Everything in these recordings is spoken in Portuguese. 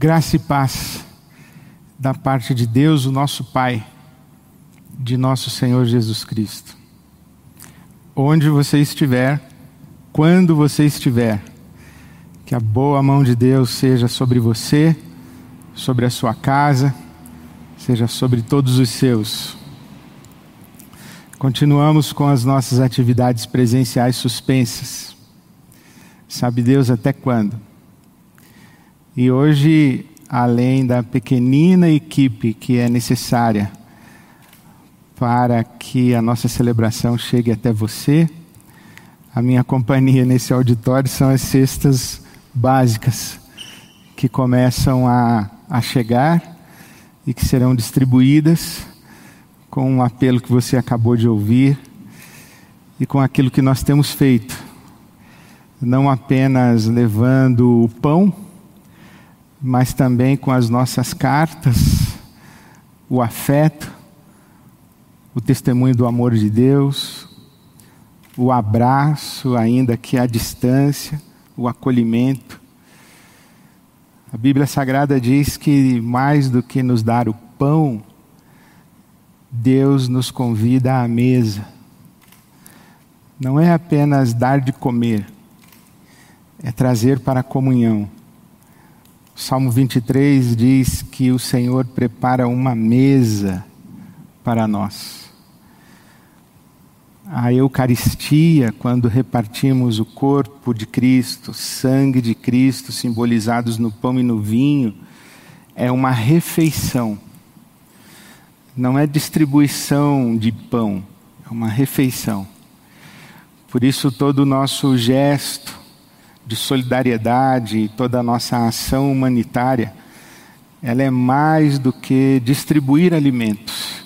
Graça e paz da parte de Deus, o nosso Pai, de nosso Senhor Jesus Cristo. Onde você estiver, quando você estiver, que a boa mão de Deus seja sobre você, sobre a sua casa, seja sobre todos os seus. Continuamos com as nossas atividades presenciais suspensas. Sabe Deus até quando? E hoje, além da pequenina equipe que é necessária para que a nossa celebração chegue até você, a minha companhia nesse auditório são as cestas básicas que começam a, a chegar e que serão distribuídas com um apelo que você acabou de ouvir e com aquilo que nós temos feito. Não apenas levando o pão, mas também com as nossas cartas, o afeto, o testemunho do amor de Deus, o abraço, ainda que à distância, o acolhimento. A Bíblia Sagrada diz que mais do que nos dar o pão, Deus nos convida à mesa. Não é apenas dar de comer, é trazer para a comunhão Salmo 23 diz que o Senhor prepara uma mesa para nós. A Eucaristia, quando repartimos o corpo de Cristo, sangue de Cristo, simbolizados no pão e no vinho, é uma refeição. Não é distribuição de pão, é uma refeição. Por isso, todo o nosso gesto, de solidariedade, toda a nossa ação humanitária, ela é mais do que distribuir alimentos.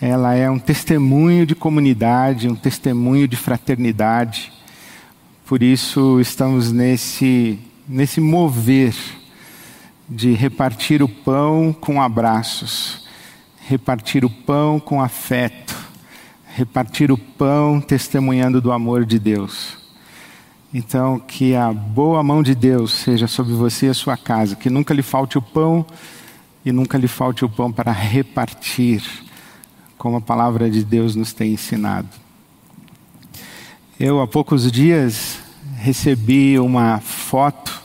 Ela é um testemunho de comunidade, um testemunho de fraternidade. Por isso estamos nesse nesse mover de repartir o pão com abraços, repartir o pão com afeto, repartir o pão testemunhando do amor de Deus. Então, que a boa mão de Deus seja sobre você e a sua casa, que nunca lhe falte o pão e nunca lhe falte o pão para repartir, como a palavra de Deus nos tem ensinado. Eu, há poucos dias, recebi uma foto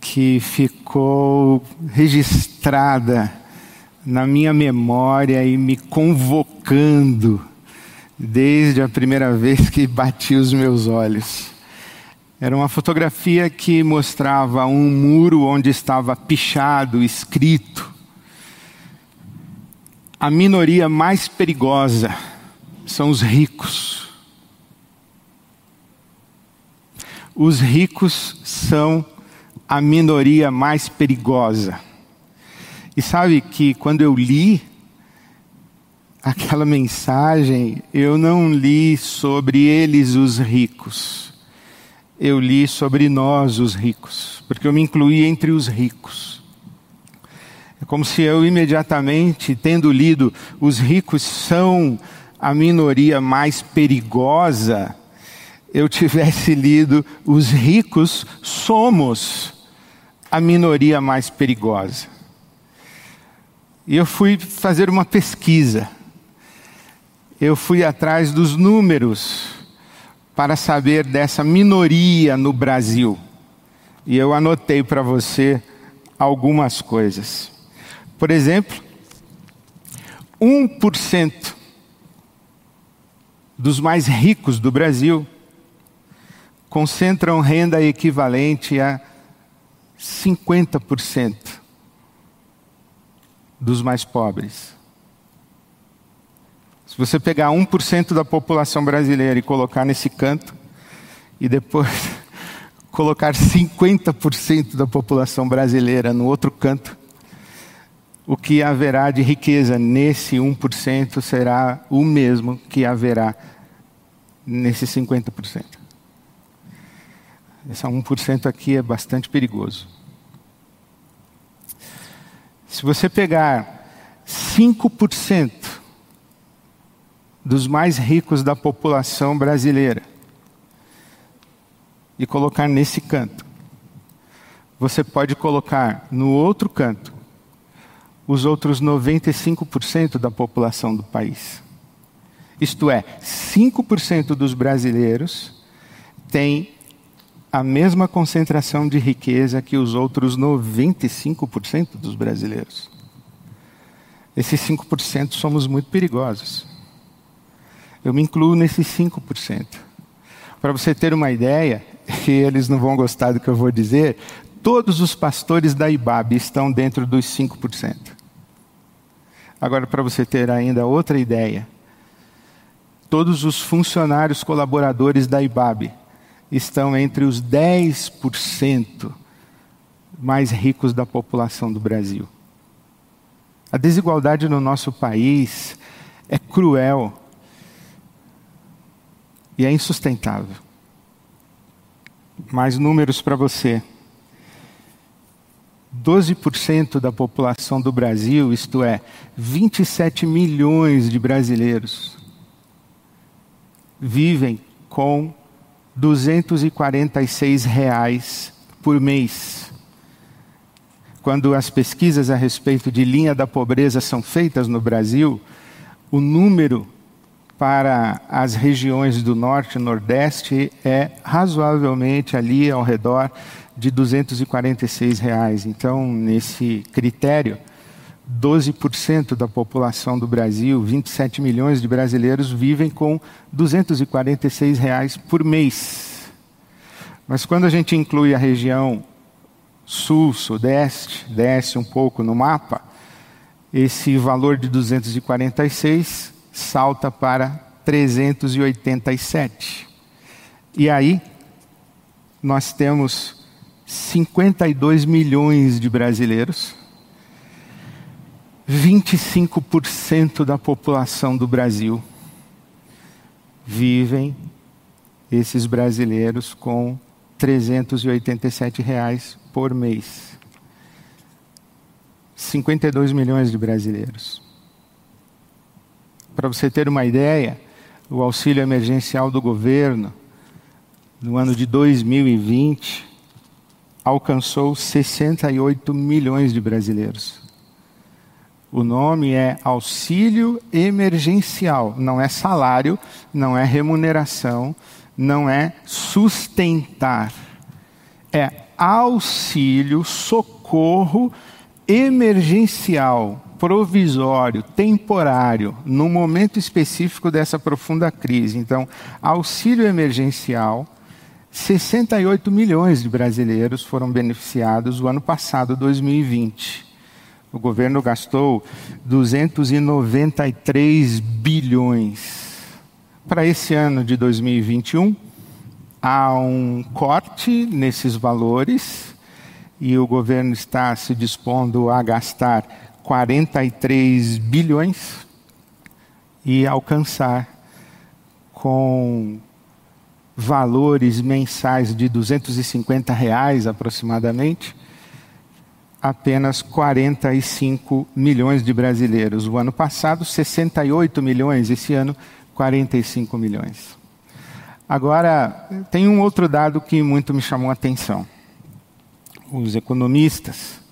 que ficou registrada na minha memória e me convocando desde a primeira vez que bati os meus olhos. Era uma fotografia que mostrava um muro onde estava pichado, escrito: A minoria mais perigosa são os ricos. Os ricos são a minoria mais perigosa. E sabe que quando eu li aquela mensagem, eu não li sobre eles os ricos. Eu li sobre nós os ricos, porque eu me incluí entre os ricos. É como se eu imediatamente, tendo lido os ricos são a minoria mais perigosa, eu tivesse lido os ricos somos a minoria mais perigosa. E eu fui fazer uma pesquisa eu fui atrás dos números para saber dessa minoria no Brasil. E eu anotei para você algumas coisas. Por exemplo, 1% dos mais ricos do Brasil concentram renda equivalente a 50% dos mais pobres. Se você pegar 1% da população brasileira e colocar nesse canto, e depois colocar 50% da população brasileira no outro canto, o que haverá de riqueza nesse 1% será o mesmo que haverá nesse 50%. Esse 1% aqui é bastante perigoso. Se você pegar 5% dos mais ricos da população brasileira e colocar nesse canto. você pode colocar no outro canto os outros 95% da população do país. Isto é, 5% dos brasileiros têm a mesma concentração de riqueza que os outros 95% dos brasileiros. Esses 5% somos muito perigosos. Eu me incluo nesses 5%. Para você ter uma ideia, e eles não vão gostar do que eu vou dizer, todos os pastores da IBAB estão dentro dos 5%. Agora, para você ter ainda outra ideia, todos os funcionários colaboradores da IBAB estão entre os 10% mais ricos da população do Brasil. A desigualdade no nosso país é cruel e é insustentável. Mais números para você. 12% da população do Brasil, isto é, 27 milhões de brasileiros, vivem com 246 reais por mês. Quando as pesquisas a respeito de linha da pobreza são feitas no Brasil, o número para as regiões do norte e nordeste é razoavelmente ali ao redor de 246 reais. Então, nesse critério, 12% da população do Brasil, 27 milhões de brasileiros, vivem com 246 reais por mês. Mas quando a gente inclui a região sul, sudeste, desce um pouco no mapa, esse valor de 246 salta para 387. E aí, nós temos 52 milhões de brasileiros 25% da população do Brasil vivem esses brasileiros com 387 reais por mês. 52 milhões de brasileiros. Para você ter uma ideia, o auxílio emergencial do governo no ano de 2020 alcançou 68 milhões de brasileiros. O nome é auxílio emergencial, não é salário, não é remuneração, não é sustentar. É auxílio, socorro emergencial, provisório, temporário, no momento específico dessa profunda crise. Então, auxílio emergencial, 68 milhões de brasileiros foram beneficiados o ano passado, 2020. O governo gastou 293 bilhões. Para esse ano de 2021, há um corte nesses valores e o governo está se dispondo a gastar 43 bilhões e alcançar com valores mensais de 250 reais aproximadamente apenas 45 milhões de brasileiros. O ano passado, 68 milhões, esse ano, 45 milhões. Agora, tem um outro dado que muito me chamou a atenção. Os economistas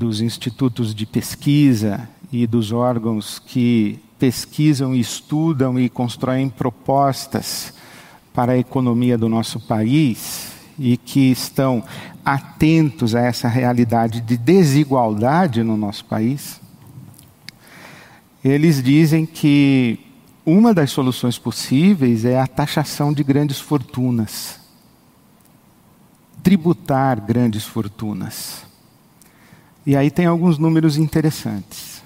dos institutos de pesquisa e dos órgãos que pesquisam, estudam e constroem propostas para a economia do nosso país e que estão atentos a essa realidade de desigualdade no nosso país, eles dizem que uma das soluções possíveis é a taxação de grandes fortunas. Tributar grandes fortunas. E aí tem alguns números interessantes.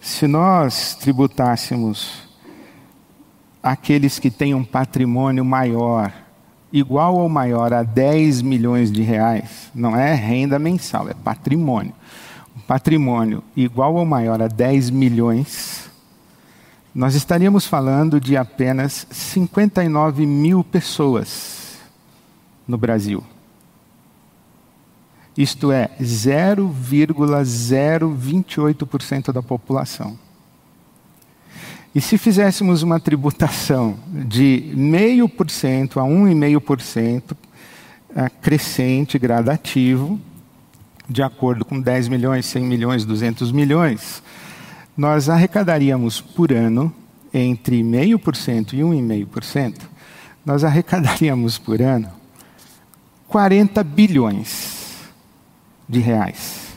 Se nós tributássemos aqueles que têm um patrimônio maior igual ou maior a 10 milhões de reais, não é renda mensal, é patrimônio. Um patrimônio igual ou maior a 10 milhões, nós estaríamos falando de apenas 59 mil pessoas no Brasil. Isto é 0,028% da população. E se fizéssemos uma tributação de 0,5% a 1,5%, é, crescente, gradativo, de acordo com 10 milhões, 100 milhões, 200 milhões, nós arrecadaríamos por ano, entre 0,5% e 1,5%, nós arrecadaríamos por ano 40 bilhões de reais.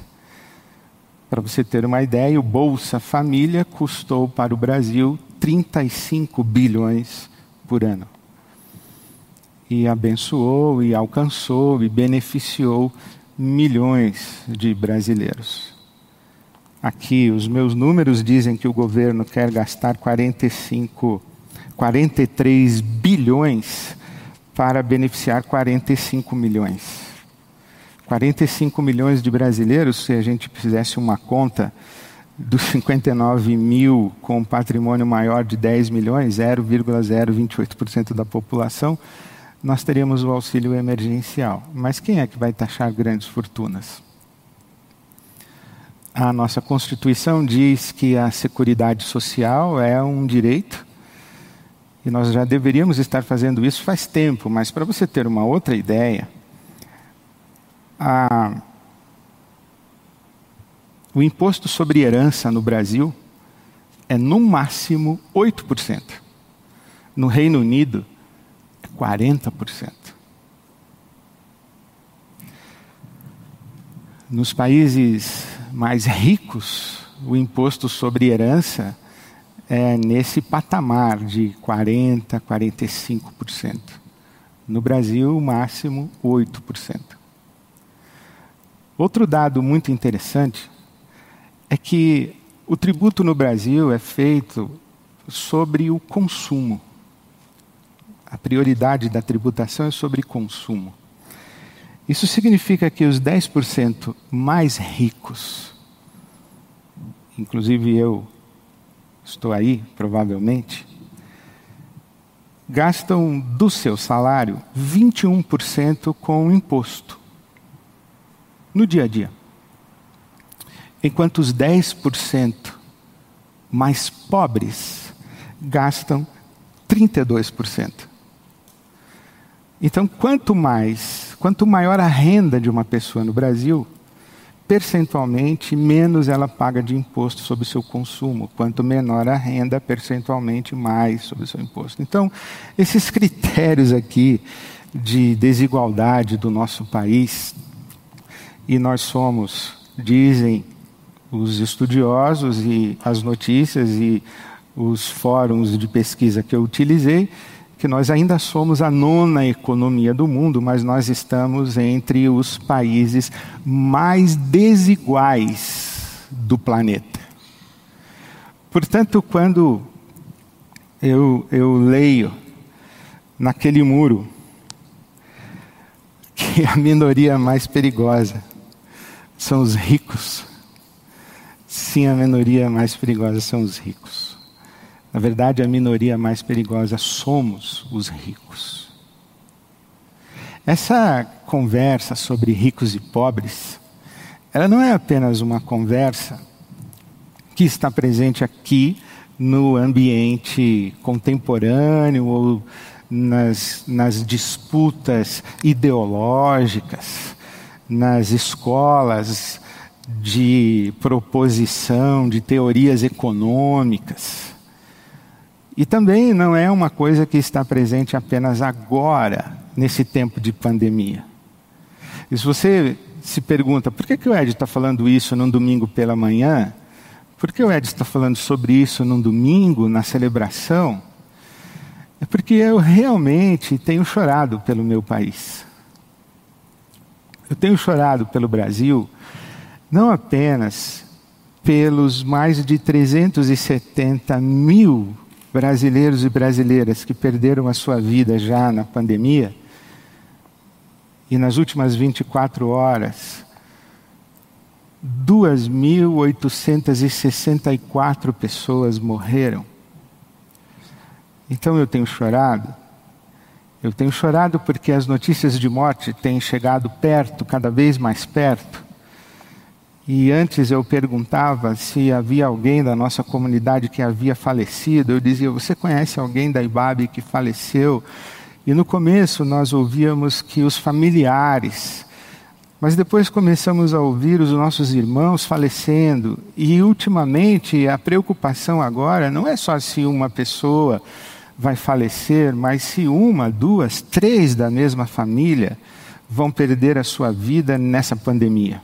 Para você ter uma ideia, o Bolsa Família custou para o Brasil 35 bilhões por ano. E abençoou, e alcançou, e beneficiou milhões de brasileiros. Aqui, os meus números dizem que o governo quer gastar 45, 43 bilhões para beneficiar 45 milhões. 45 milhões de brasileiros, se a gente fizesse uma conta dos 59 mil com patrimônio maior de 10 milhões, 0,028% da população, nós teríamos o auxílio emergencial. Mas quem é que vai taxar grandes fortunas? A nossa Constituição diz que a Seguridade Social é um direito, e nós já deveríamos estar fazendo isso faz tempo, mas para você ter uma outra ideia, a, o imposto sobre herança no Brasil é no máximo 8%. No Reino Unido, é 40%. Nos países mais ricos, o imposto sobre herança é nesse patamar de 40%, 45%. No Brasil, o máximo 8%. Outro dado muito interessante é que o tributo no Brasil é feito sobre o consumo. A prioridade da tributação é sobre consumo. Isso significa que os 10% mais ricos, inclusive eu estou aí, provavelmente, gastam do seu salário 21% com imposto no dia a dia. Enquanto os 10% mais pobres gastam 32%. Então, quanto mais, quanto maior a renda de uma pessoa no Brasil, percentualmente menos ela paga de imposto sobre o seu consumo. Quanto menor a renda, percentualmente mais sobre o seu imposto. Então, esses critérios aqui de desigualdade do nosso país e nós somos, dizem os estudiosos e as notícias e os fóruns de pesquisa que eu utilizei, que nós ainda somos a nona economia do mundo, mas nós estamos entre os países mais desiguais do planeta. Portanto, quando eu, eu leio naquele muro que a minoria mais perigosa são os ricos. Sim, a minoria mais perigosa são os ricos. Na verdade, a minoria mais perigosa somos os ricos. Essa conversa sobre ricos e pobres, ela não é apenas uma conversa que está presente aqui no ambiente contemporâneo ou nas, nas disputas ideológicas nas escolas de proposição de teorias econômicas. E também não é uma coisa que está presente apenas agora, nesse tempo de pandemia. E se você se pergunta por que, que o Ed está falando isso num domingo pela manhã, por que o Ed está falando sobre isso num domingo, na celebração? É porque eu realmente tenho chorado pelo meu país. Eu tenho chorado pelo Brasil, não apenas pelos mais de 370 mil brasileiros e brasileiras que perderam a sua vida já na pandemia, e nas últimas 24 horas, 2.864 pessoas morreram. Então eu tenho chorado eu tenho chorado porque as notícias de morte têm chegado perto, cada vez mais perto. E antes eu perguntava se havia alguém da nossa comunidade que havia falecido. Eu dizia: Você conhece alguém da IBAB que faleceu? E no começo nós ouvíamos que os familiares, mas depois começamos a ouvir os nossos irmãos falecendo. E ultimamente a preocupação agora não é só se uma pessoa vai falecer, mas se uma, duas, três da mesma família vão perder a sua vida nessa pandemia.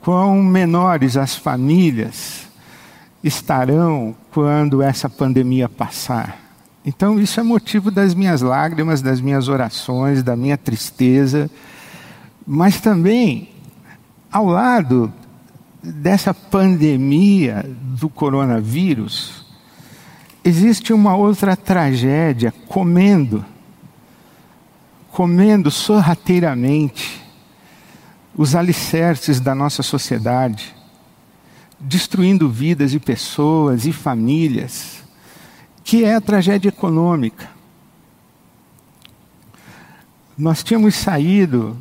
Quão menores as famílias estarão quando essa pandemia passar. Então, isso é motivo das minhas lágrimas, das minhas orações, da minha tristeza, mas também, ao lado dessa pandemia do coronavírus, existe uma outra tragédia comendo, comendo sorrateiramente os alicerces da nossa sociedade, destruindo vidas e pessoas e famílias, que é a tragédia econômica. Nós tínhamos saído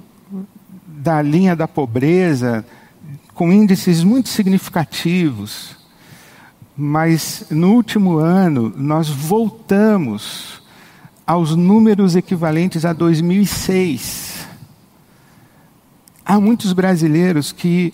da linha da pobreza com índices muito significativos mas no último ano nós voltamos aos números equivalentes a 2006. Há muitos brasileiros que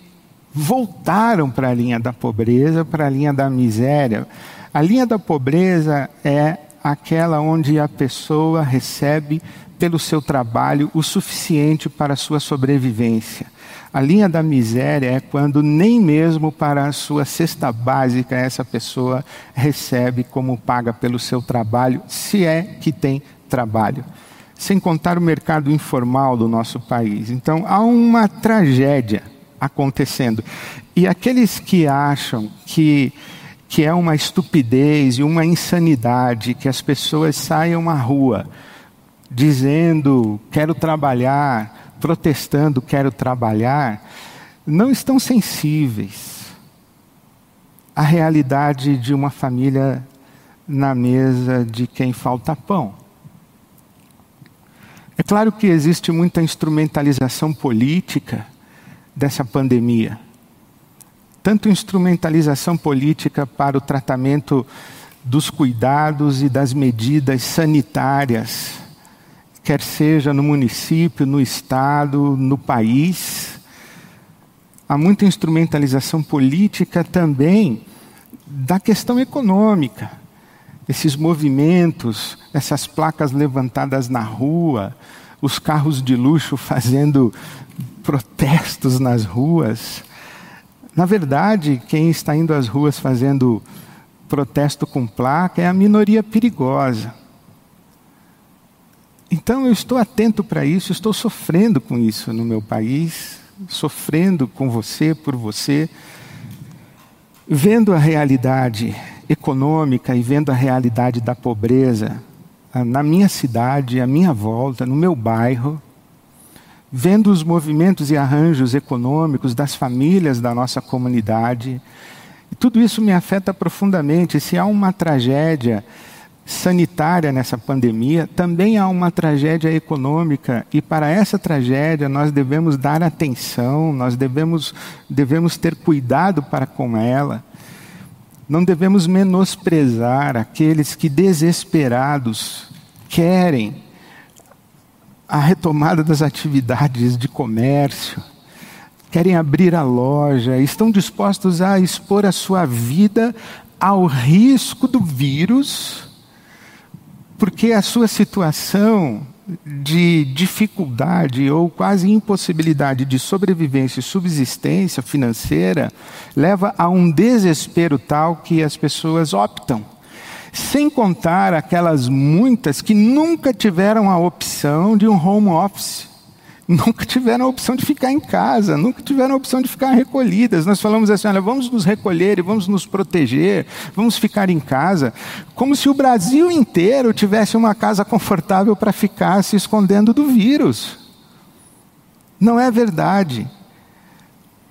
voltaram para a linha da pobreza, para a linha da miséria. A linha da pobreza é aquela onde a pessoa recebe pelo seu trabalho o suficiente para a sua sobrevivência. A linha da miséria é quando nem mesmo para a sua cesta básica essa pessoa recebe como paga pelo seu trabalho, se é que tem trabalho. Sem contar o mercado informal do nosso país. Então há uma tragédia acontecendo. E aqueles que acham que que é uma estupidez e uma insanidade que as pessoas saiam à rua dizendo quero trabalhar, protestando, quero trabalhar, não estão sensíveis à realidade de uma família na mesa de quem falta pão. É claro que existe muita instrumentalização política dessa pandemia. Tanto instrumentalização política para o tratamento dos cuidados e das medidas sanitárias quer seja no município, no estado, no país. Há muita instrumentalização política também da questão econômica. Esses movimentos, essas placas levantadas na rua, os carros de luxo fazendo protestos nas ruas. Na verdade, quem está indo às ruas fazendo protesto com placa é a minoria perigosa. Então eu estou atento para isso, estou sofrendo com isso no meu país, sofrendo com você, por você, vendo a realidade econômica e vendo a realidade da pobreza ah, na minha cidade, à minha volta, no meu bairro, vendo os movimentos e arranjos econômicos das famílias da nossa comunidade. tudo isso me afeta profundamente. Se há uma tragédia sanitária nessa pandemia, também há uma tragédia econômica e para essa tragédia nós devemos dar atenção, nós devemos, devemos ter cuidado para com ela. Não devemos menosprezar aqueles que desesperados querem a retomada das atividades de comércio, querem abrir a loja, estão dispostos a expor a sua vida ao risco do vírus porque a sua situação de dificuldade ou quase impossibilidade de sobrevivência e subsistência financeira leva a um desespero tal que as pessoas optam. Sem contar aquelas muitas que nunca tiveram a opção de um home office nunca tiveram a opção de ficar em casa, nunca tiveram a opção de ficar recolhidas. Nós falamos assim: olha, vamos nos recolher e vamos nos proteger, vamos ficar em casa, como se o Brasil inteiro tivesse uma casa confortável para ficar se escondendo do vírus. Não é verdade.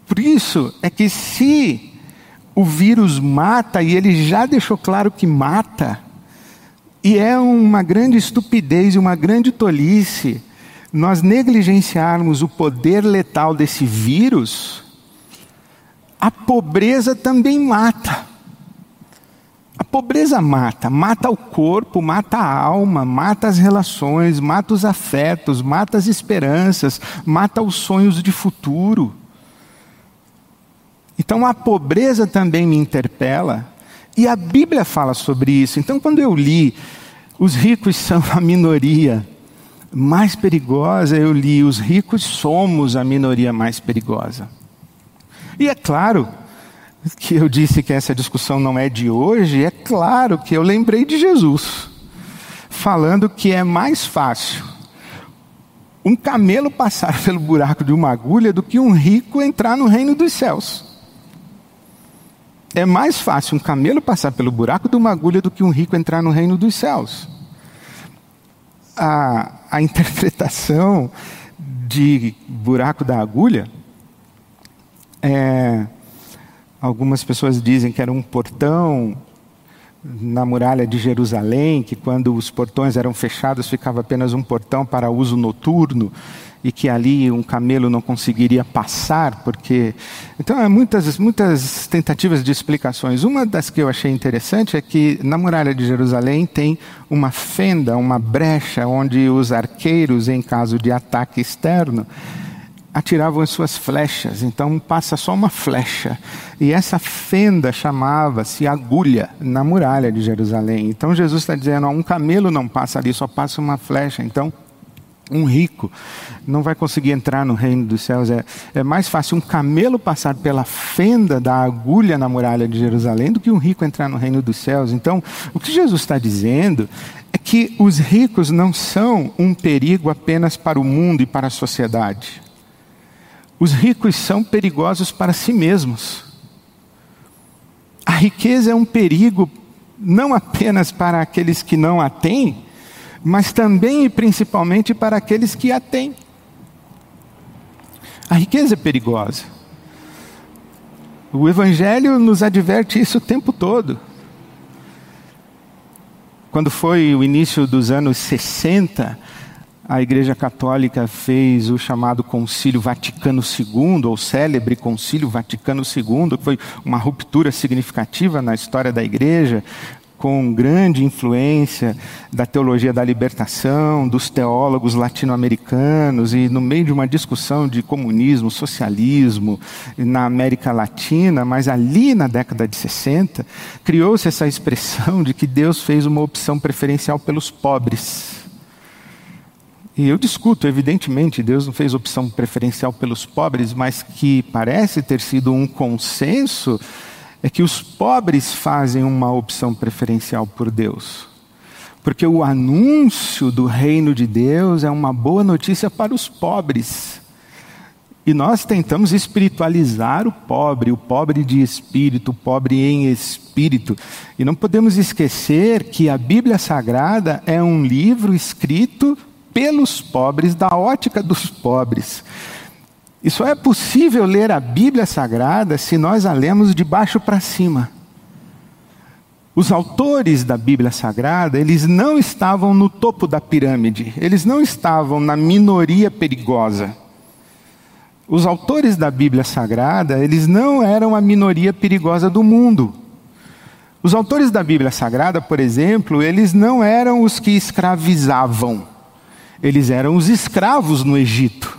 Por isso é que se o vírus mata, e ele já deixou claro que mata, e é uma grande estupidez e uma grande tolice nós negligenciarmos o poder letal desse vírus, a pobreza também mata. A pobreza mata, mata o corpo, mata a alma, mata as relações, mata os afetos, mata as esperanças, mata os sonhos de futuro. Então a pobreza também me interpela, e a Bíblia fala sobre isso. Então, quando eu li, os ricos são a minoria mais perigosa, eu li, os ricos somos a minoria mais perigosa. E é claro, que eu disse que essa discussão não é de hoje, é claro que eu lembrei de Jesus, falando que é mais fácil um camelo passar pelo buraco de uma agulha do que um rico entrar no reino dos céus. É mais fácil um camelo passar pelo buraco de uma agulha do que um rico entrar no reino dos céus. A, a interpretação de buraco da agulha é Algumas pessoas dizem que era um portão na muralha de Jerusalém, que quando os portões eram fechados ficava apenas um portão para uso noturno e que ali um camelo não conseguiria passar, porque então há muitas muitas tentativas de explicações. Uma das que eu achei interessante é que na muralha de Jerusalém tem uma fenda, uma brecha onde os arqueiros, em caso de ataque externo, atiravam as suas flechas, então passa só uma flecha. E essa fenda chamava-se agulha na muralha de Jerusalém. Então Jesus está dizendo: ó, um camelo não passa ali, só passa uma flecha. Então, um rico não vai conseguir entrar no reino dos céus. É, é mais fácil um camelo passar pela fenda da agulha na muralha de Jerusalém do que um rico entrar no reino dos céus. Então, o que Jesus está dizendo é que os ricos não são um perigo apenas para o mundo e para a sociedade. Os ricos são perigosos para si mesmos. A riqueza é um perigo não apenas para aqueles que não a têm, mas também e principalmente para aqueles que a têm. A riqueza é perigosa. O Evangelho nos adverte isso o tempo todo. Quando foi o início dos anos 60, a Igreja Católica fez o chamado Concílio Vaticano II, ou célebre Concílio Vaticano II, que foi uma ruptura significativa na história da Igreja, com grande influência da teologia da libertação, dos teólogos latino-americanos, e no meio de uma discussão de comunismo, socialismo na América Latina, mas ali na década de 60, criou-se essa expressão de que Deus fez uma opção preferencial pelos pobres. E eu discuto, evidentemente, Deus não fez opção preferencial pelos pobres, mas que parece ter sido um consenso é que os pobres fazem uma opção preferencial por Deus. Porque o anúncio do reino de Deus é uma boa notícia para os pobres. E nós tentamos espiritualizar o pobre, o pobre de espírito, o pobre em espírito. E não podemos esquecer que a Bíblia Sagrada é um livro escrito pelos pobres, da ótica dos pobres. E só é possível ler a Bíblia Sagrada se nós a lemos de baixo para cima. Os autores da Bíblia Sagrada, eles não estavam no topo da pirâmide, eles não estavam na minoria perigosa. Os autores da Bíblia Sagrada, eles não eram a minoria perigosa do mundo. Os autores da Bíblia Sagrada, por exemplo, eles não eram os que escravizavam. Eles eram os escravos no Egito.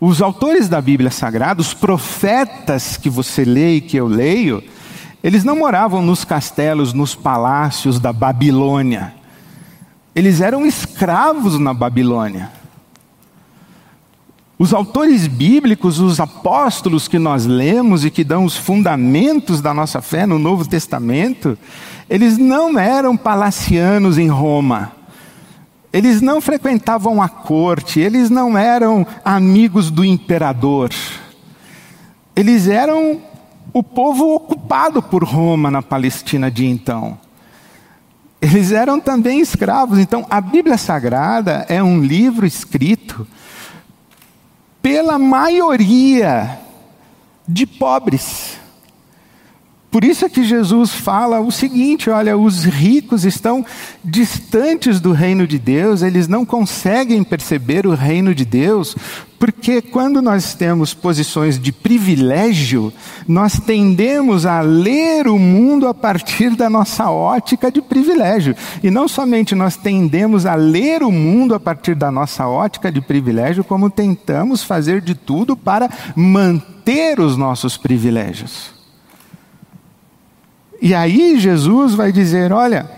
Os autores da Bíblia Sagrada, os profetas que você lê e que eu leio, eles não moravam nos castelos, nos palácios da Babilônia. Eles eram escravos na Babilônia. Os autores bíblicos, os apóstolos que nós lemos e que dão os fundamentos da nossa fé no Novo Testamento, eles não eram palacianos em Roma. Eles não frequentavam a corte, eles não eram amigos do imperador. Eles eram o povo ocupado por Roma na Palestina de então. Eles eram também escravos. Então, a Bíblia Sagrada é um livro escrito pela maioria de pobres. Por isso é que Jesus fala o seguinte: olha, os ricos estão distantes do reino de Deus, eles não conseguem perceber o reino de Deus, porque quando nós temos posições de privilégio, nós tendemos a ler o mundo a partir da nossa ótica de privilégio. E não somente nós tendemos a ler o mundo a partir da nossa ótica de privilégio, como tentamos fazer de tudo para manter os nossos privilégios. E aí Jesus vai dizer: olha,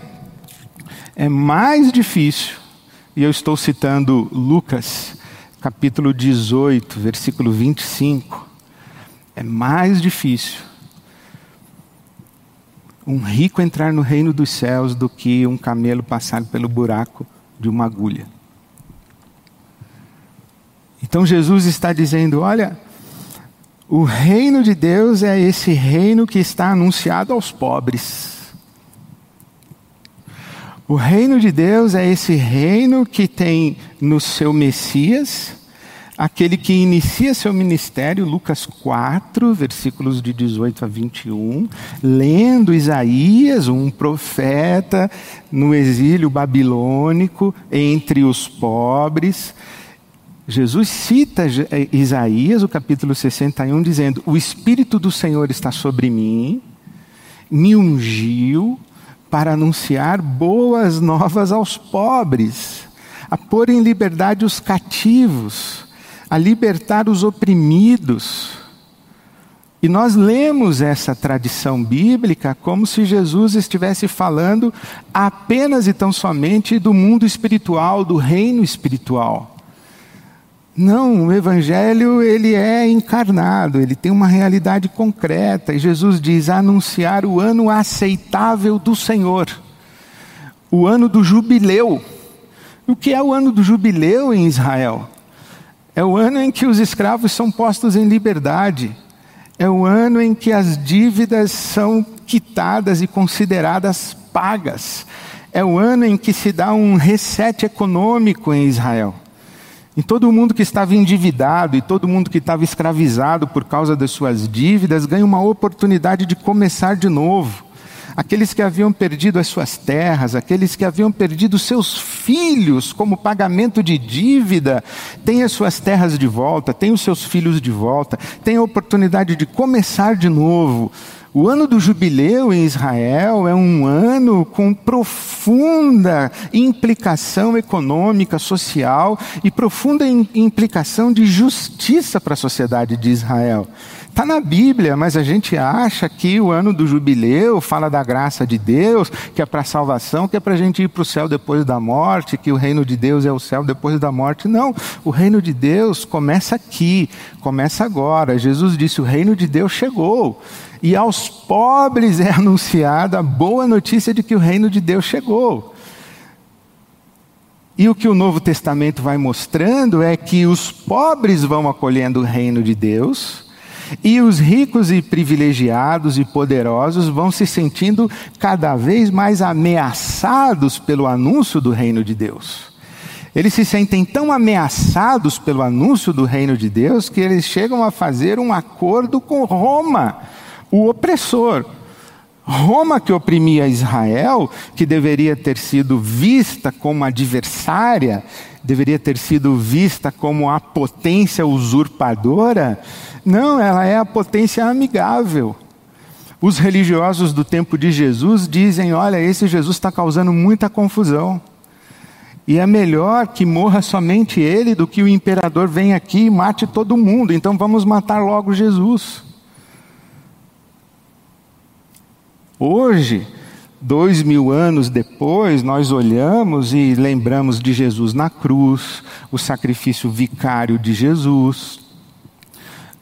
é mais difícil, e eu estou citando Lucas, capítulo 18, versículo 25. É mais difícil um rico entrar no reino dos céus do que um camelo passar pelo buraco de uma agulha. Então Jesus está dizendo: olha, o reino de Deus é esse reino que está anunciado aos pobres. O reino de Deus é esse reino que tem no seu Messias, aquele que inicia seu ministério, Lucas 4, versículos de 18 a 21, lendo Isaías, um profeta no exílio babilônico entre os pobres. Jesus cita eh, Isaías, o capítulo 61, dizendo: O Espírito do Senhor está sobre mim, me ungiu para anunciar boas novas aos pobres, a pôr em liberdade os cativos, a libertar os oprimidos. E nós lemos essa tradição bíblica como se Jesus estivesse falando apenas e tão somente do mundo espiritual, do reino espiritual. Não, o evangelho ele é encarnado, ele tem uma realidade concreta. E Jesus diz: anunciar o ano aceitável do Senhor, o ano do jubileu. O que é o ano do jubileu em Israel? É o ano em que os escravos são postos em liberdade. É o ano em que as dívidas são quitadas e consideradas pagas. É o ano em que se dá um reset econômico em Israel. E todo mundo que estava endividado e todo mundo que estava escravizado por causa das suas dívidas ganha uma oportunidade de começar de novo. Aqueles que haviam perdido as suas terras, aqueles que haviam perdido seus filhos como pagamento de dívida, têm as suas terras de volta, têm os seus filhos de volta, têm a oportunidade de começar de novo. O ano do jubileu em Israel é um ano com profunda implicação econômica, social e profunda implicação de justiça para a sociedade de Israel. Está na Bíblia, mas a gente acha que o ano do jubileu fala da graça de Deus, que é para salvação, que é para a gente ir para o céu depois da morte, que o reino de Deus é o céu depois da morte. Não, o reino de Deus começa aqui, começa agora. Jesus disse: o reino de Deus chegou. E aos pobres é anunciada a boa notícia de que o reino de Deus chegou. E o que o Novo Testamento vai mostrando é que os pobres vão acolhendo o reino de Deus, e os ricos e privilegiados e poderosos vão se sentindo cada vez mais ameaçados pelo anúncio do reino de Deus. Eles se sentem tão ameaçados pelo anúncio do reino de Deus que eles chegam a fazer um acordo com Roma o opressor. Roma, que oprimia Israel, que deveria ter sido vista como adversária, deveria ter sido vista como a potência usurpadora, não, ela é a potência amigável. Os religiosos do tempo de Jesus dizem: olha, esse Jesus está causando muita confusão. E é melhor que morra somente ele do que o imperador venha aqui e mate todo mundo. Então vamos matar logo Jesus. Hoje, dois mil anos depois, nós olhamos e lembramos de Jesus na cruz, o sacrifício vicário de Jesus.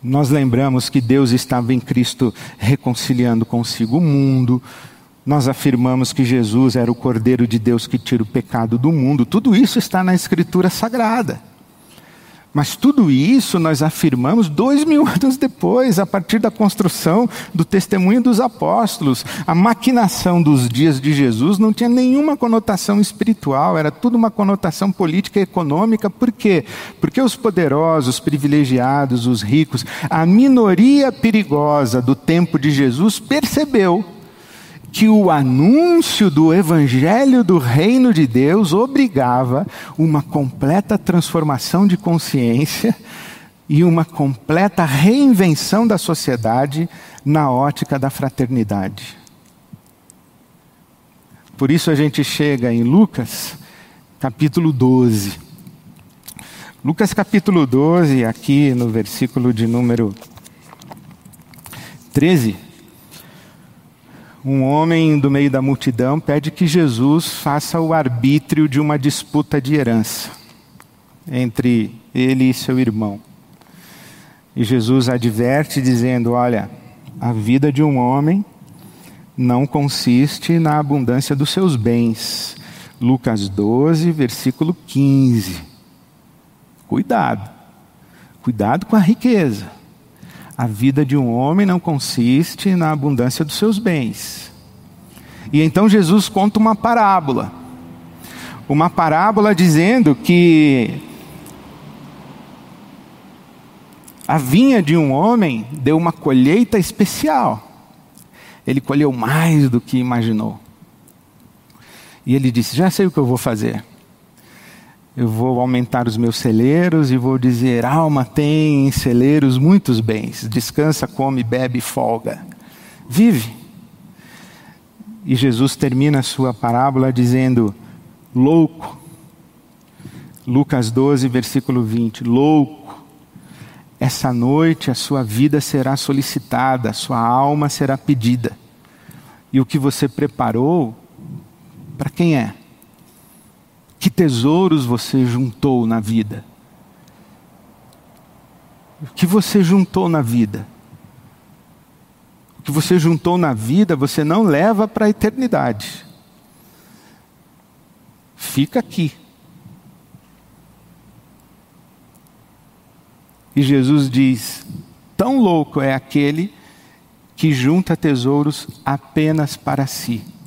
Nós lembramos que Deus estava em Cristo reconciliando consigo o mundo. Nós afirmamos que Jesus era o Cordeiro de Deus que tira o pecado do mundo. Tudo isso está na Escritura Sagrada. Mas tudo isso nós afirmamos dois mil anos depois, a partir da construção do testemunho dos apóstolos. A maquinação dos dias de Jesus não tinha nenhuma conotação espiritual, era tudo uma conotação política e econômica. Por quê? Porque os poderosos, os privilegiados, os ricos, a minoria perigosa do tempo de Jesus percebeu que o anúncio do evangelho do reino de Deus obrigava uma completa transformação de consciência e uma completa reinvenção da sociedade na ótica da fraternidade. Por isso a gente chega em Lucas, capítulo 12. Lucas capítulo 12, aqui no versículo de número 13 um homem do meio da multidão pede que Jesus faça o arbítrio de uma disputa de herança entre ele e seu irmão. E Jesus adverte dizendo: Olha, a vida de um homem não consiste na abundância dos seus bens. Lucas 12, versículo 15. Cuidado, cuidado com a riqueza. A vida de um homem não consiste na abundância dos seus bens. E então Jesus conta uma parábola. Uma parábola dizendo que a vinha de um homem deu uma colheita especial. Ele colheu mais do que imaginou. E ele disse: Já sei o que eu vou fazer eu vou aumentar os meus celeiros e vou dizer: alma tem em celeiros muitos bens, descansa, come, bebe, folga, vive. E Jesus termina a sua parábola dizendo: louco. Lucas 12, versículo 20: louco. Essa noite a sua vida será solicitada, a sua alma será pedida. E o que você preparou, para quem é? Que tesouros você juntou na vida? O que você juntou na vida? O que você juntou na vida, você não leva para a eternidade. Fica aqui. E Jesus diz: tão louco é aquele que junta tesouros apenas para si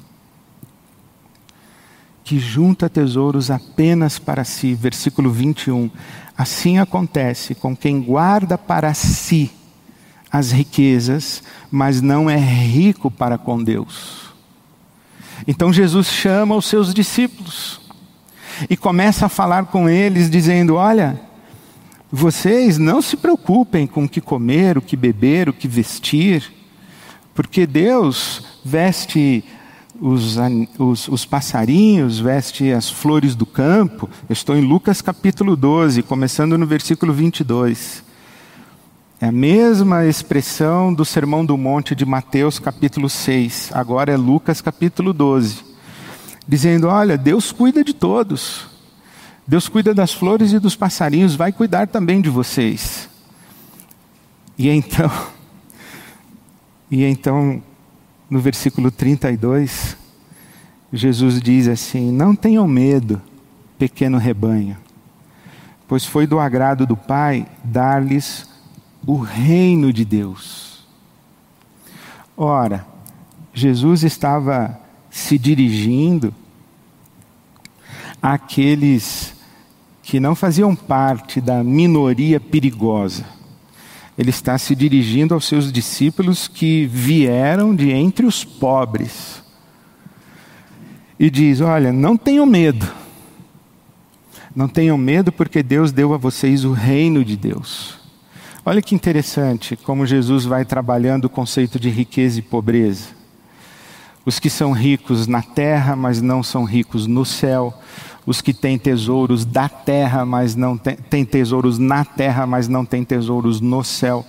que junta tesouros apenas para si. Versículo 21. Assim acontece com quem guarda para si as riquezas, mas não é rico para com Deus. Então Jesus chama os seus discípulos e começa a falar com eles, dizendo: Olha, vocês não se preocupem com o que comer, o que beber, o que vestir, porque Deus veste os, os, os, passarinhos, veste as flores do campo. Eu estou em Lucas capítulo 12, começando no versículo 22. É a mesma expressão do Sermão do Monte de Mateus capítulo 6, agora é Lucas capítulo 12. Dizendo: Olha, Deus cuida de todos. Deus cuida das flores e dos passarinhos, vai cuidar também de vocês. E então, e então no versículo 32, Jesus diz assim: Não tenham medo, pequeno rebanho, pois foi do agrado do Pai dar-lhes o reino de Deus. Ora, Jesus estava se dirigindo àqueles que não faziam parte da minoria perigosa ele está se dirigindo aos seus discípulos que vieram de entre os pobres. E diz: Olha, não tenham medo. Não tenham medo, porque Deus deu a vocês o reino de Deus. Olha que interessante como Jesus vai trabalhando o conceito de riqueza e pobreza. Os que são ricos na terra, mas não são ricos no céu os que têm tesouros da terra, mas não têm, tesouros na terra, mas não têm tesouros no céu.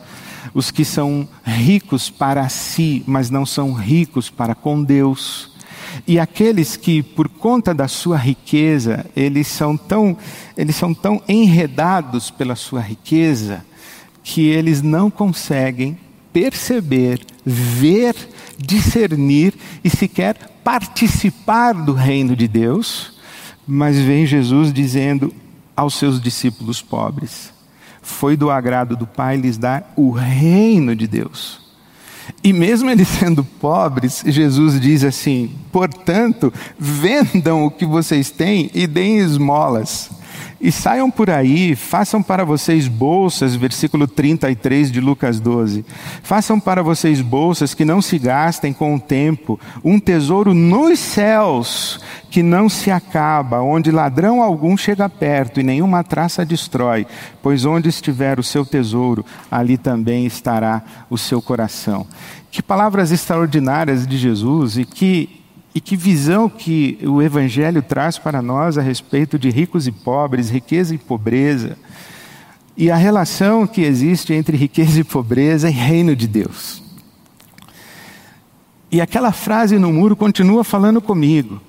Os que são ricos para si, mas não são ricos para com Deus. E aqueles que, por conta da sua riqueza, eles são tão, eles são tão enredados pela sua riqueza, que eles não conseguem perceber, ver, discernir e sequer participar do reino de Deus mas vem Jesus dizendo aos seus discípulos pobres: foi do agrado do Pai lhes dar o reino de Deus. E mesmo eles sendo pobres, Jesus diz assim: portanto, vendam o que vocês têm e deem esmolas. E saiam por aí, façam para vocês bolsas, versículo 33 de Lucas 12. Façam para vocês bolsas que não se gastem com o tempo, um tesouro nos céus que não se acaba, onde ladrão algum chega perto e nenhuma traça destrói, pois onde estiver o seu tesouro, ali também estará o seu coração. Que palavras extraordinárias de Jesus e que e que visão que o Evangelho traz para nós a respeito de ricos e pobres, riqueza e pobreza, e a relação que existe entre riqueza e pobreza e reino de Deus. E aquela frase no muro continua falando comigo.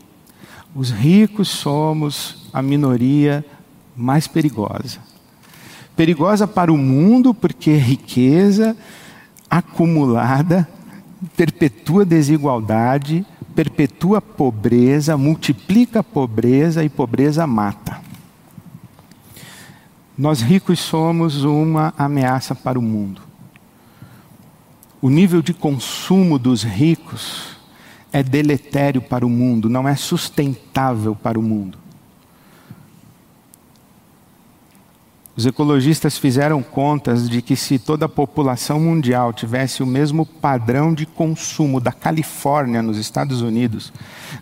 Os ricos somos a minoria mais perigosa. Perigosa para o mundo, porque riqueza acumulada perpetua desigualdade perpetua pobreza, multiplica pobreza e pobreza mata. Nós ricos somos uma ameaça para o mundo. O nível de consumo dos ricos é deletério para o mundo, não é sustentável para o mundo. Os ecologistas fizeram contas de que se toda a população mundial tivesse o mesmo padrão de consumo da Califórnia nos Estados Unidos,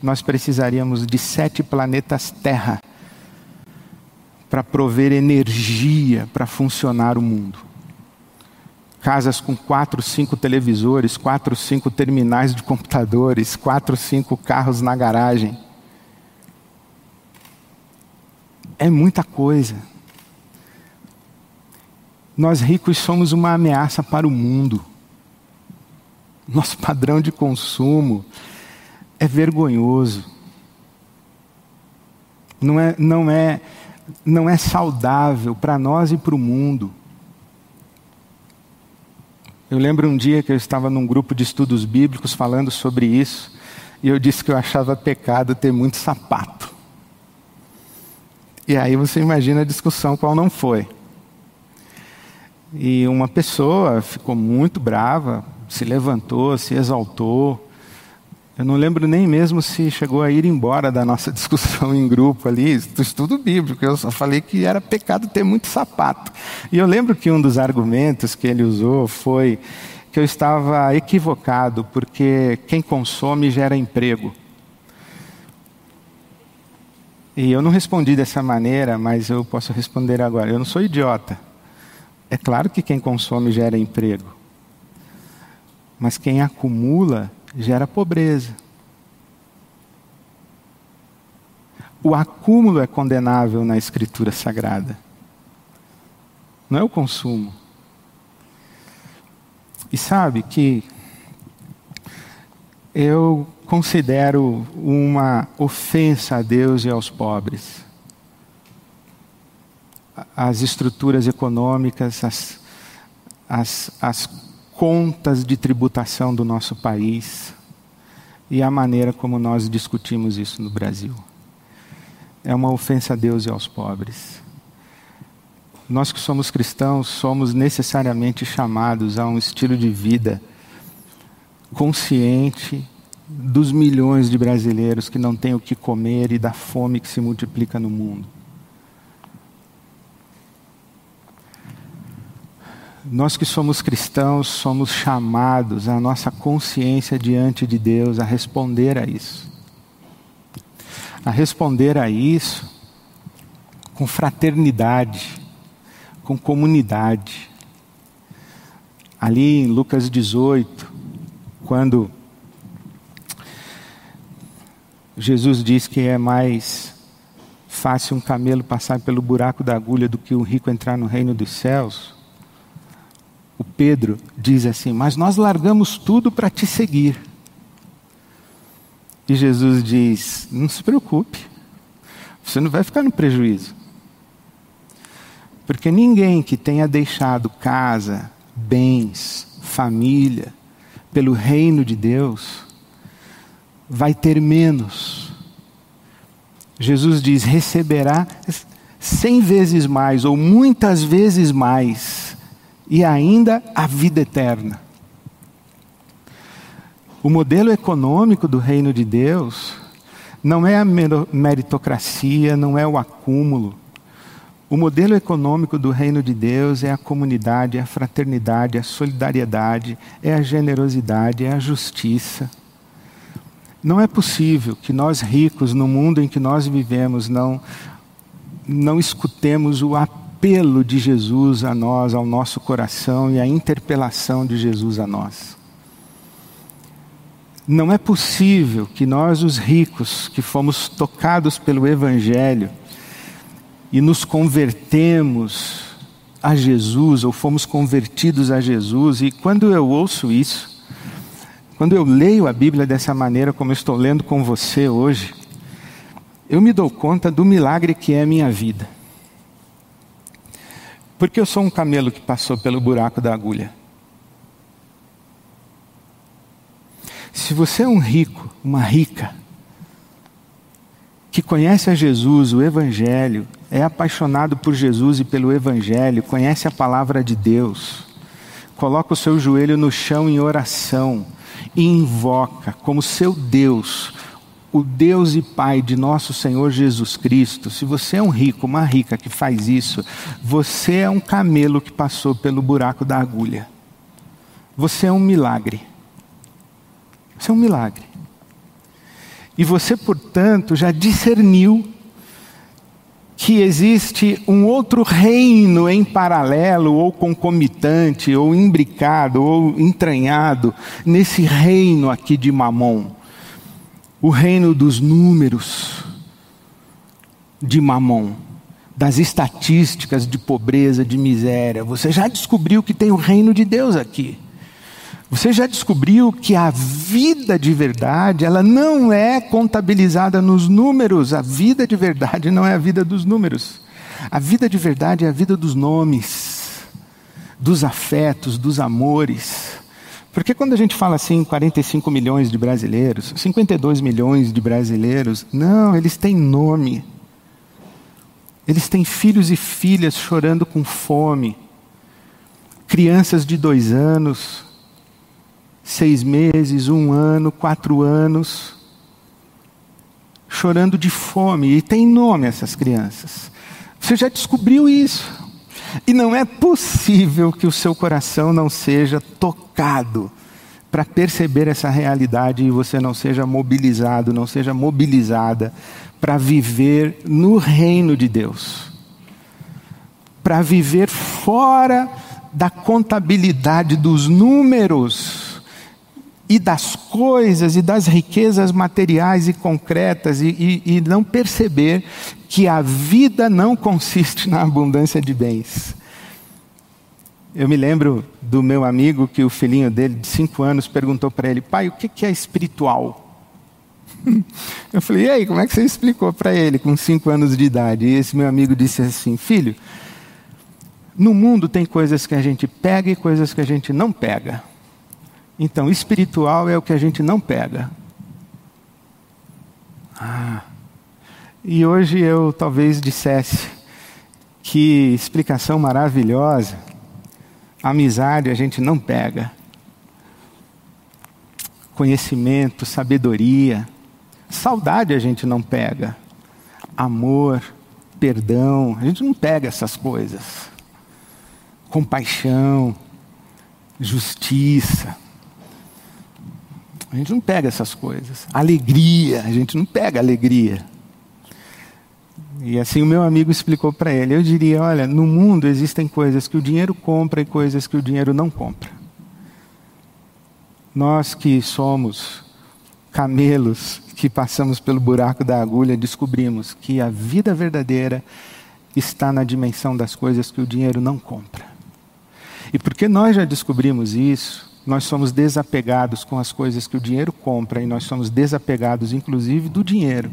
nós precisaríamos de sete planetas Terra para prover energia para funcionar o mundo. Casas com quatro, cinco televisores, quatro, cinco terminais de computadores, quatro, cinco carros na garagem. É muita coisa. Nós ricos somos uma ameaça para o mundo. Nosso padrão de consumo é vergonhoso. Não é, não é, não é saudável para nós e para o mundo. Eu lembro um dia que eu estava num grupo de estudos bíblicos falando sobre isso, e eu disse que eu achava pecado ter muito sapato. E aí você imagina a discussão qual não foi. E uma pessoa ficou muito brava, se levantou, se exaltou. Eu não lembro nem mesmo se chegou a ir embora da nossa discussão em grupo ali, do estudo bíblico. Eu só falei que era pecado ter muito sapato. E eu lembro que um dos argumentos que ele usou foi que eu estava equivocado, porque quem consome gera emprego. E eu não respondi dessa maneira, mas eu posso responder agora. Eu não sou idiota. É claro que quem consome gera emprego, mas quem acumula gera pobreza. O acúmulo é condenável na Escritura Sagrada, não é o consumo. E sabe que eu considero uma ofensa a Deus e aos pobres as estruturas econômicas, as, as, as contas de tributação do nosso país e a maneira como nós discutimos isso no Brasil. É uma ofensa a Deus e aos pobres. Nós que somos cristãos somos necessariamente chamados a um estilo de vida consciente dos milhões de brasileiros que não têm o que comer e da fome que se multiplica no mundo. Nós que somos cristãos somos chamados, a nossa consciência diante de Deus, a responder a isso. A responder a isso com fraternidade, com comunidade. Ali em Lucas 18, quando Jesus diz que é mais fácil um camelo passar pelo buraco da agulha do que um rico entrar no reino dos céus Pedro diz assim: Mas nós largamos tudo para te seguir. E Jesus diz: Não se preocupe, você não vai ficar no prejuízo. Porque ninguém que tenha deixado casa, bens, família, pelo reino de Deus, vai ter menos. Jesus diz: receberá cem vezes mais ou muitas vezes mais, e ainda a vida eterna. O modelo econômico do reino de Deus não é a meritocracia, não é o acúmulo. O modelo econômico do reino de Deus é a comunidade, é a fraternidade, é a solidariedade, é a generosidade, é a justiça. Não é possível que nós ricos, no mundo em que nós vivemos, não, não escutemos o apelo de Jesus a nós, ao nosso coração e a interpelação de Jesus a nós. Não é possível que nós, os ricos, que fomos tocados pelo Evangelho e nos convertemos a Jesus, ou fomos convertidos a Jesus, e quando eu ouço isso, quando eu leio a Bíblia dessa maneira, como eu estou lendo com você hoje, eu me dou conta do milagre que é a minha vida. Porque eu sou um camelo que passou pelo buraco da agulha. Se você é um rico, uma rica, que conhece a Jesus, o Evangelho, é apaixonado por Jesus e pelo Evangelho, conhece a palavra de Deus, coloca o seu joelho no chão em oração e invoca como seu Deus, o Deus e Pai de nosso Senhor Jesus Cristo. Se você é um rico, uma rica que faz isso, você é um camelo que passou pelo buraco da agulha. Você é um milagre. Isso é um milagre. E você, portanto, já discerniu que existe um outro reino em paralelo, ou concomitante, ou imbricado, ou entranhado nesse reino aqui de Mamon. O reino dos números de Mamon, das estatísticas de pobreza, de miséria. Você já descobriu que tem o reino de Deus aqui. Você já descobriu que a vida de verdade, ela não é contabilizada nos números. A vida de verdade não é a vida dos números. A vida de verdade é a vida dos nomes, dos afetos, dos amores. Porque quando a gente fala assim, 45 milhões de brasileiros, 52 milhões de brasileiros, não, eles têm nome. Eles têm filhos e filhas chorando com fome. Crianças de dois anos, seis meses, um ano, quatro anos, chorando de fome. E tem nome essas crianças. Você já descobriu isso. E não é possível que o seu coração não seja tocado para perceber essa realidade e você não seja mobilizado, não seja mobilizada para viver no reino de Deus. Para viver fora da contabilidade dos números e das coisas e das riquezas materiais e concretas e, e, e, não perceber que a vida não consiste na abundância de bens. Eu me lembro do meu amigo que o filhinho dele, de cinco anos, perguntou para ele: pai, o que é espiritual? Eu falei: e aí, como é que você explicou para ele com cinco anos de idade? E esse meu amigo disse assim: filho, no mundo tem coisas que a gente pega e coisas que a gente não pega. Então, espiritual é o que a gente não pega. Ah. E hoje eu talvez dissesse que explicação maravilhosa, amizade a gente não pega. Conhecimento, sabedoria, saudade a gente não pega. Amor, perdão, a gente não pega essas coisas. Compaixão, justiça, a gente não pega essas coisas. Alegria, a gente não pega alegria. E assim o meu amigo explicou para ele. Eu diria: olha, no mundo existem coisas que o dinheiro compra e coisas que o dinheiro não compra. Nós que somos camelos que passamos pelo buraco da agulha, descobrimos que a vida verdadeira está na dimensão das coisas que o dinheiro não compra. E porque nós já descobrimos isso, nós somos desapegados com as coisas que o dinheiro compra e nós somos desapegados, inclusive, do dinheiro.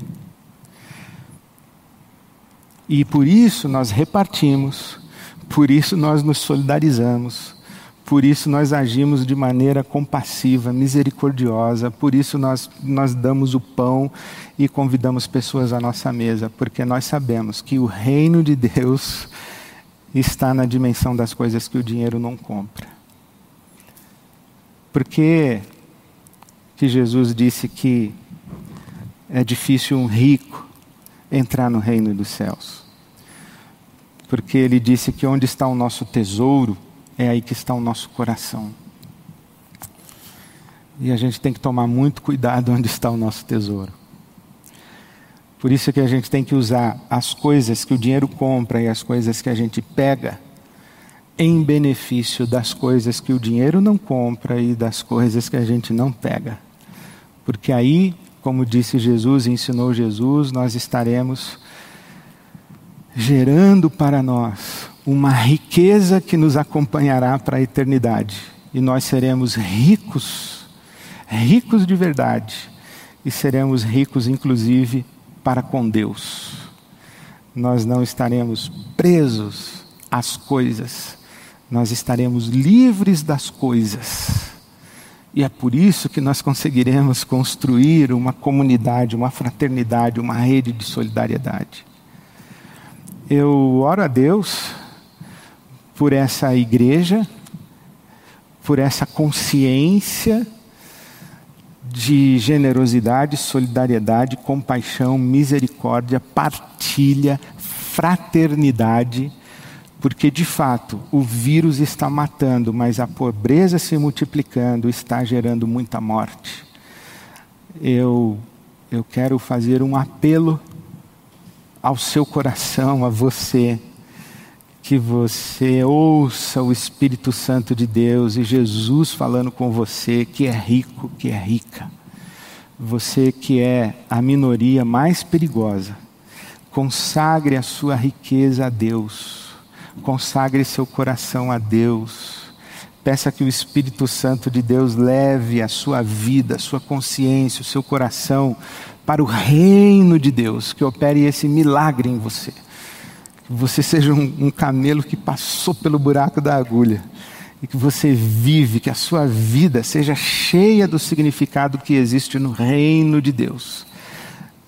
E por isso nós repartimos, por isso nós nos solidarizamos, por isso nós agimos de maneira compassiva, misericordiosa, por isso nós, nós damos o pão e convidamos pessoas à nossa mesa, porque nós sabemos que o reino de Deus está na dimensão das coisas que o dinheiro não compra. Por que, Jesus disse que é difícil um rico entrar no reino dos céus? Porque ele disse que onde está o nosso tesouro, é aí que está o nosso coração. E a gente tem que tomar muito cuidado onde está o nosso tesouro. Por isso que a gente tem que usar as coisas que o dinheiro compra e as coisas que a gente pega em benefício das coisas que o dinheiro não compra e das coisas que a gente não pega. Porque aí, como disse Jesus ensinou Jesus, nós estaremos gerando para nós uma riqueza que nos acompanhará para a eternidade. E nós seremos ricos, ricos de verdade, e seremos ricos, inclusive, para com Deus. Nós não estaremos presos às coisas, nós estaremos livres das coisas. E é por isso que nós conseguiremos construir uma comunidade, uma fraternidade, uma rede de solidariedade. Eu oro a Deus por essa igreja, por essa consciência de generosidade, solidariedade, compaixão, misericórdia, partilha, fraternidade, porque de fato o vírus está matando, mas a pobreza se multiplicando está gerando muita morte. Eu, eu quero fazer um apelo ao seu coração, a você, que você ouça o Espírito Santo de Deus e Jesus falando com você, que é rico, que é rica. Você que é a minoria mais perigosa, consagre a sua riqueza a Deus, consagre seu coração a Deus. Peça que o Espírito Santo de Deus leve a sua vida, a sua consciência, o seu coração para o reino de Deus, que opere esse milagre em você que você seja um, um camelo que passou pelo buraco da agulha e que você vive, que a sua vida seja cheia do significado que existe no reino de Deus.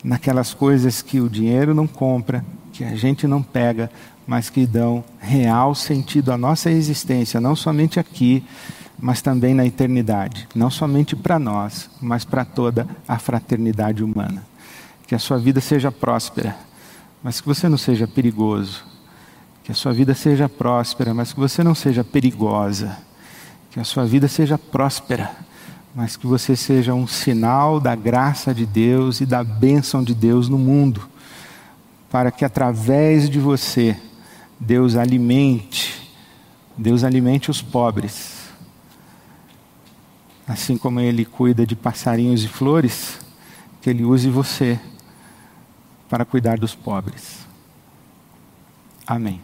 Naquelas coisas que o dinheiro não compra, que a gente não pega, mas que dão real sentido à nossa existência, não somente aqui, mas também na eternidade. Não somente para nós, mas para toda a fraternidade humana. Que a sua vida seja próspera mas que você não seja perigoso. Que a sua vida seja próspera, mas que você não seja perigosa. Que a sua vida seja próspera, mas que você seja um sinal da graça de Deus e da bênção de Deus no mundo. Para que através de você, Deus alimente, Deus alimente os pobres. Assim como Ele cuida de passarinhos e flores, que Ele use você para cuidar dos pobres. Amém.